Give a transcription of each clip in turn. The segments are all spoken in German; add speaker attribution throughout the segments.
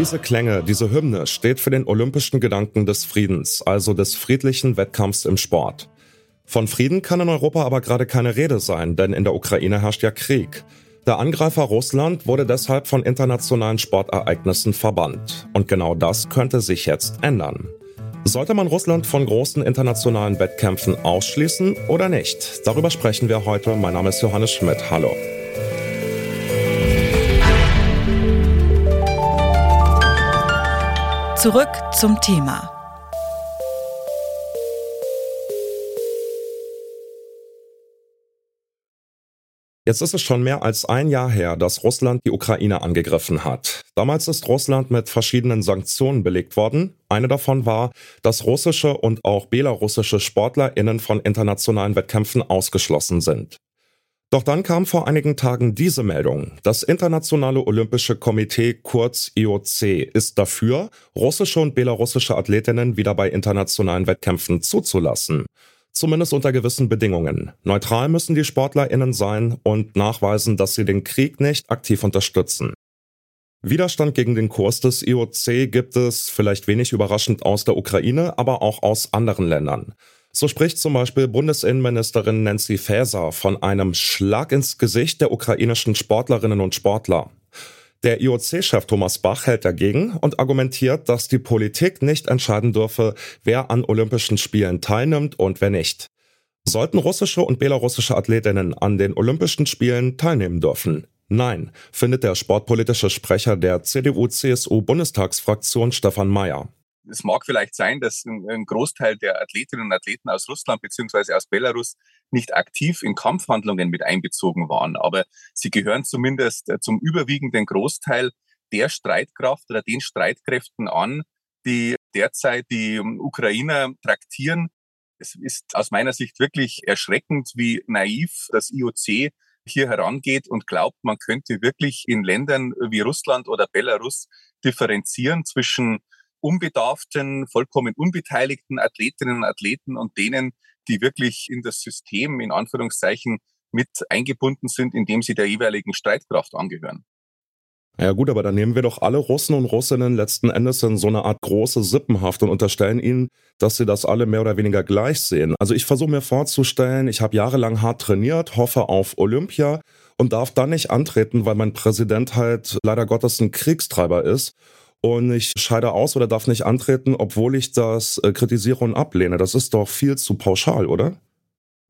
Speaker 1: Diese Klänge, diese Hymne steht für den olympischen Gedanken des Friedens, also des friedlichen Wettkampfs im Sport. Von Frieden kann in Europa aber gerade keine Rede sein, denn in der Ukraine herrscht ja Krieg. Der Angreifer Russland wurde deshalb von internationalen Sportereignissen verbannt. Und genau das könnte sich jetzt ändern. Sollte man Russland von großen internationalen Wettkämpfen ausschließen oder nicht? Darüber sprechen wir heute. Mein Name ist Johannes Schmidt. Hallo.
Speaker 2: Zurück zum Thema.
Speaker 1: Jetzt ist es schon mehr als ein Jahr her, dass Russland die Ukraine angegriffen hat. Damals ist Russland mit verschiedenen Sanktionen belegt worden. Eine davon war, dass russische und auch belarussische SportlerInnen von internationalen Wettkämpfen ausgeschlossen sind. Doch dann kam vor einigen Tagen diese Meldung. Das Internationale Olympische Komitee, kurz IOC, ist dafür, russische und belarussische Athletinnen wieder bei internationalen Wettkämpfen zuzulassen. Zumindest unter gewissen Bedingungen. Neutral müssen die SportlerInnen sein und nachweisen, dass sie den Krieg nicht aktiv unterstützen. Widerstand gegen den Kurs des IOC gibt es, vielleicht wenig überraschend, aus der Ukraine, aber auch aus anderen Ländern. So spricht zum Beispiel Bundesinnenministerin Nancy Faeser von einem Schlag ins Gesicht der ukrainischen Sportlerinnen und Sportler. Der IOC-Chef Thomas Bach hält dagegen und argumentiert, dass die Politik nicht entscheiden dürfe, wer an Olympischen Spielen teilnimmt und wer nicht. Sollten russische und belarussische Athletinnen an den Olympischen Spielen teilnehmen dürfen? Nein, findet der sportpolitische Sprecher der CDU-CSU-Bundestagsfraktion Stefan Mayer
Speaker 3: es mag vielleicht sein, dass ein, Großteil der Athletinnen und Athleten aus Russland beziehungsweise aus Belarus nicht aktiv in Kampfhandlungen mit einbezogen waren, aber sie gehören zumindest äh, zum überwiegenden Großteil der Streitkraft oder den Streitkräften an, die derzeit die Ukrainer traktieren. Es ist aus meiner Sicht wirklich erschreckend, wie naiv das IOC hier herangeht und glaubt, man könnte wirklich in Ländern wie Russland oder Belarus differenzieren zwischen unbedarften, vollkommen unbeteiligten Athletinnen und Athleten und denen, die wirklich in das System in Anführungszeichen mit eingebunden sind, indem sie der jeweiligen Streitkraft angehören.
Speaker 1: Ja gut, aber dann nehmen wir doch alle Russen und Russinnen letzten Endes in so eine Art große Sippenhaft und unterstellen ihnen, dass sie das alle mehr oder weniger gleich sehen. Also ich versuche mir vorzustellen, ich habe jahrelang hart trainiert, hoffe auf Olympia und darf dann nicht antreten, weil mein Präsident halt leider Gottes ein Kriegstreiber ist und ich scheide aus oder darf nicht antreten, obwohl ich das äh, kritisiere und ablehne. Das ist doch viel zu pauschal, oder?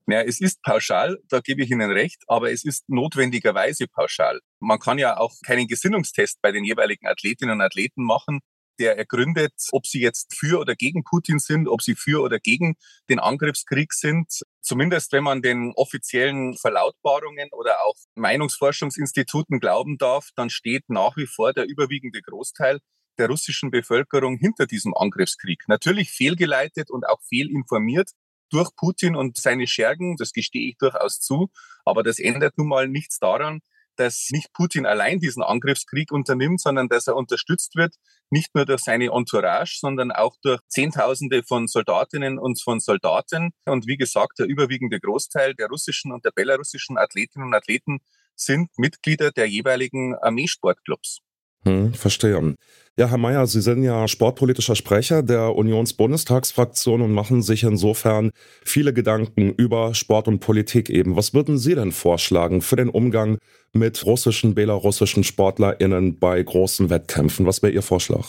Speaker 3: Ja, es ist pauschal, da gebe ich Ihnen recht, aber es ist notwendigerweise pauschal. Man kann ja auch keinen Gesinnungstest bei den jeweiligen Athletinnen und Athleten machen, der ergründet, ob sie jetzt für oder gegen Putin sind, ob sie für oder gegen den Angriffskrieg sind. Zumindest wenn man den offiziellen Verlautbarungen oder auch Meinungsforschungsinstituten glauben darf, dann steht nach wie vor der überwiegende Großteil der russischen Bevölkerung hinter diesem Angriffskrieg. Natürlich fehlgeleitet und auch fehlinformiert durch Putin und seine Schergen, das gestehe ich durchaus zu, aber das ändert nun mal nichts daran, dass nicht Putin allein diesen Angriffskrieg unternimmt, sondern dass er unterstützt wird, nicht nur durch seine Entourage, sondern auch durch Zehntausende von Soldatinnen und von Soldaten. Und wie gesagt, der überwiegende Großteil der russischen und der belarussischen Athletinnen und Athleten sind Mitglieder der jeweiligen Armeesportclubs.
Speaker 1: Hm, verstehe. Ja, Herr Mayer, Sie sind ja sportpolitischer Sprecher der Unionsbundestagsfraktion und machen sich insofern viele Gedanken über Sport und Politik eben. Was würden Sie denn vorschlagen für den Umgang mit russischen, belarussischen SportlerInnen bei großen Wettkämpfen? Was wäre Ihr Vorschlag?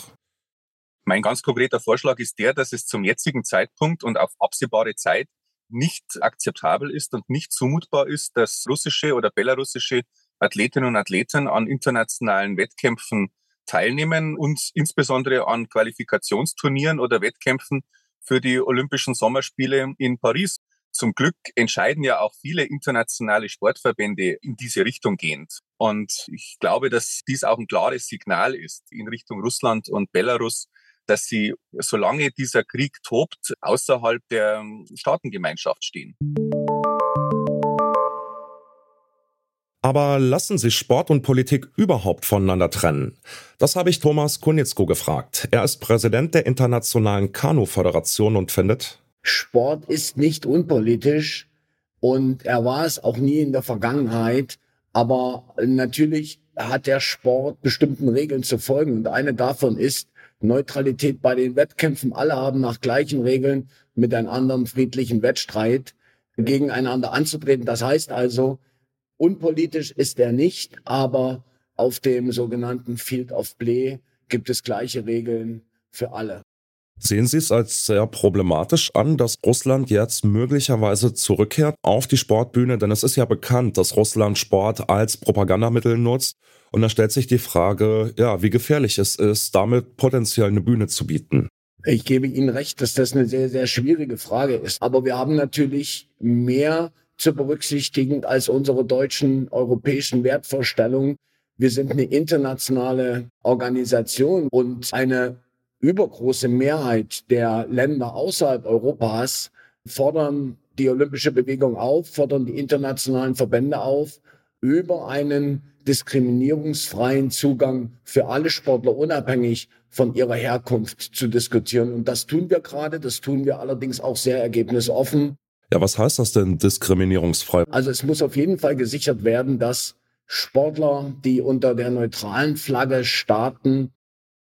Speaker 3: Mein ganz konkreter Vorschlag ist der, dass es zum jetzigen Zeitpunkt und auf absehbare Zeit nicht akzeptabel ist und nicht zumutbar ist, dass russische oder belarussische Athletinnen und Athleten an internationalen Wettkämpfen teilnehmen und insbesondere an Qualifikationsturnieren oder Wettkämpfen für die Olympischen Sommerspiele in Paris. Zum Glück entscheiden ja auch viele internationale Sportverbände in diese Richtung gehend. Und ich glaube, dass dies auch ein klares Signal ist in Richtung Russland und Belarus, dass sie, solange dieser Krieg tobt, außerhalb der Staatengemeinschaft stehen.
Speaker 1: Aber lassen Sie Sport und Politik überhaupt voneinander trennen? Das habe ich Thomas Kunitzko gefragt. Er ist Präsident der Internationalen Kanu-Föderation und findet,
Speaker 4: Sport ist nicht unpolitisch und er war es auch nie in der Vergangenheit. Aber natürlich hat der Sport bestimmten Regeln zu folgen. Und eine davon ist Neutralität bei den Wettkämpfen. Alle haben nach gleichen Regeln mit einem anderen friedlichen Wettstreit gegeneinander anzutreten. Das heißt also, unpolitisch ist er nicht, aber auf dem sogenannten Field of Play gibt es gleiche Regeln für alle.
Speaker 1: Sehen Sie es als sehr problematisch an, dass Russland jetzt möglicherweise zurückkehrt auf die Sportbühne? Denn es ist ja bekannt, dass Russland Sport als Propagandamittel nutzt. Und da stellt sich die Frage, ja, wie gefährlich es ist, damit potenziell eine Bühne zu bieten.
Speaker 4: Ich gebe Ihnen recht, dass das eine sehr, sehr schwierige Frage ist. Aber wir haben natürlich mehr zu berücksichtigen als unsere deutschen europäischen Wertvorstellungen. Wir sind eine internationale Organisation und eine übergroße Mehrheit der Länder außerhalb Europas fordern die olympische Bewegung auf, fordern die internationalen Verbände auf, über einen diskriminierungsfreien Zugang für alle Sportler unabhängig von ihrer Herkunft zu diskutieren. Und das tun wir gerade, das tun wir allerdings auch sehr ergebnisoffen.
Speaker 1: Ja, was heißt das denn diskriminierungsfrei?
Speaker 4: Also es muss auf jeden Fall gesichert werden, dass Sportler, die unter der neutralen Flagge starten,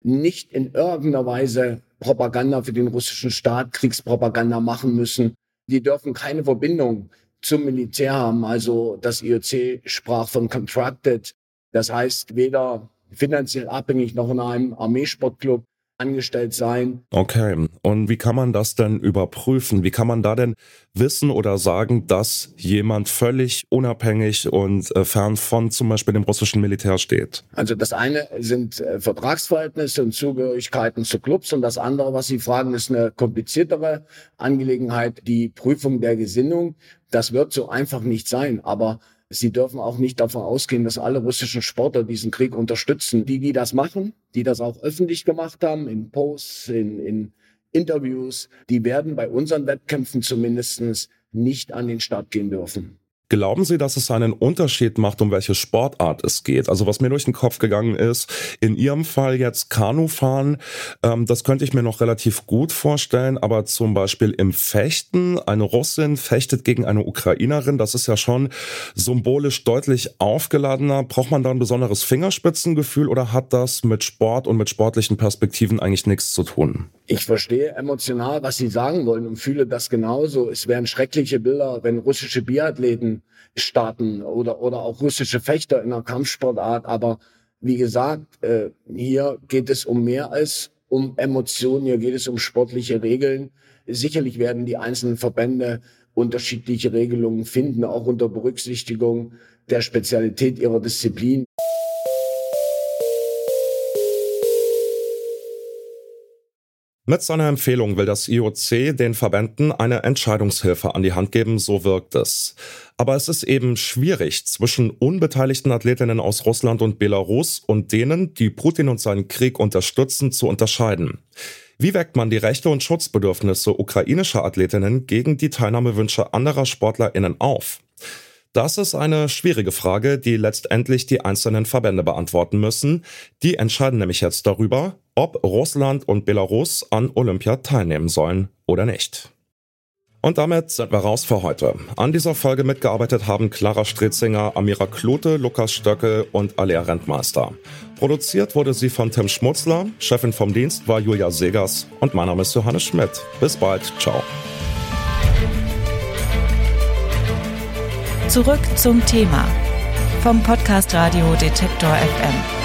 Speaker 4: nicht in irgendeiner Weise Propaganda für den russischen Staat, Kriegspropaganda machen müssen. Die dürfen keine Verbindung zum Militär haben. Also das IOC sprach von contracted. Das heißt, weder finanziell abhängig noch in einem Armeesportclub angestellt sein.
Speaker 1: Okay, und wie kann man das denn überprüfen? Wie kann man da denn wissen oder sagen, dass jemand völlig unabhängig und äh, fern von zum Beispiel dem russischen Militär steht?
Speaker 4: Also das eine sind äh, Vertragsverhältnisse und Zugehörigkeiten zu Clubs und das andere, was Sie fragen, ist eine kompliziertere Angelegenheit, die Prüfung der Gesinnung. Das wird so einfach nicht sein, aber Sie dürfen auch nicht davon ausgehen, dass alle russischen Sportler diesen Krieg unterstützen. Die, die das machen, die das auch öffentlich gemacht haben, in Posts, in, in Interviews, die werden bei unseren Wettkämpfen zumindestens nicht an den Start gehen dürfen.
Speaker 1: Glauben Sie, dass es einen Unterschied macht, um welche Sportart es geht? Also was mir durch den Kopf gegangen ist, in Ihrem Fall jetzt Kanufahren, ähm, das könnte ich mir noch relativ gut vorstellen, aber zum Beispiel im Fechten, eine Russin fechtet gegen eine Ukrainerin, das ist ja schon symbolisch deutlich aufgeladener. Braucht man da ein besonderes Fingerspitzengefühl oder hat das mit Sport und mit sportlichen Perspektiven eigentlich nichts zu tun?
Speaker 4: Ich verstehe emotional, was Sie sagen wollen und fühle das genauso. Es wären schreckliche Bilder, wenn russische Biathleten starten oder, oder auch russische Fechter in einer Kampfsportart. Aber wie gesagt, äh, hier geht es um mehr als um Emotionen, hier geht es um sportliche Regeln. Sicherlich werden die einzelnen Verbände unterschiedliche Regelungen finden, auch unter Berücksichtigung der Spezialität ihrer Disziplin.
Speaker 1: Mit seiner Empfehlung will das IOC den Verbänden eine Entscheidungshilfe an die Hand geben, so wirkt es. Aber es ist eben schwierig, zwischen unbeteiligten Athletinnen aus Russland und Belarus und denen, die Putin und seinen Krieg unterstützen, zu unterscheiden. Wie weckt man die Rechte und Schutzbedürfnisse ukrainischer Athletinnen gegen die Teilnahmewünsche anderer SportlerInnen auf? Das ist eine schwierige Frage, die letztendlich die einzelnen Verbände beantworten müssen. Die entscheiden nämlich jetzt darüber, ob Russland und Belarus an Olympia teilnehmen sollen oder nicht. Und damit sind wir raus für heute. An dieser Folge mitgearbeitet haben Clara Strezzinger, Amira Klote, Lukas Stöckel und Alea Rentmeister. Produziert wurde sie von Tim Schmutzler, Chefin vom Dienst war Julia Segers und mein Name ist Johannes Schmidt. Bis bald, ciao.
Speaker 2: Zurück zum Thema vom Podcast Radio Detektor FM.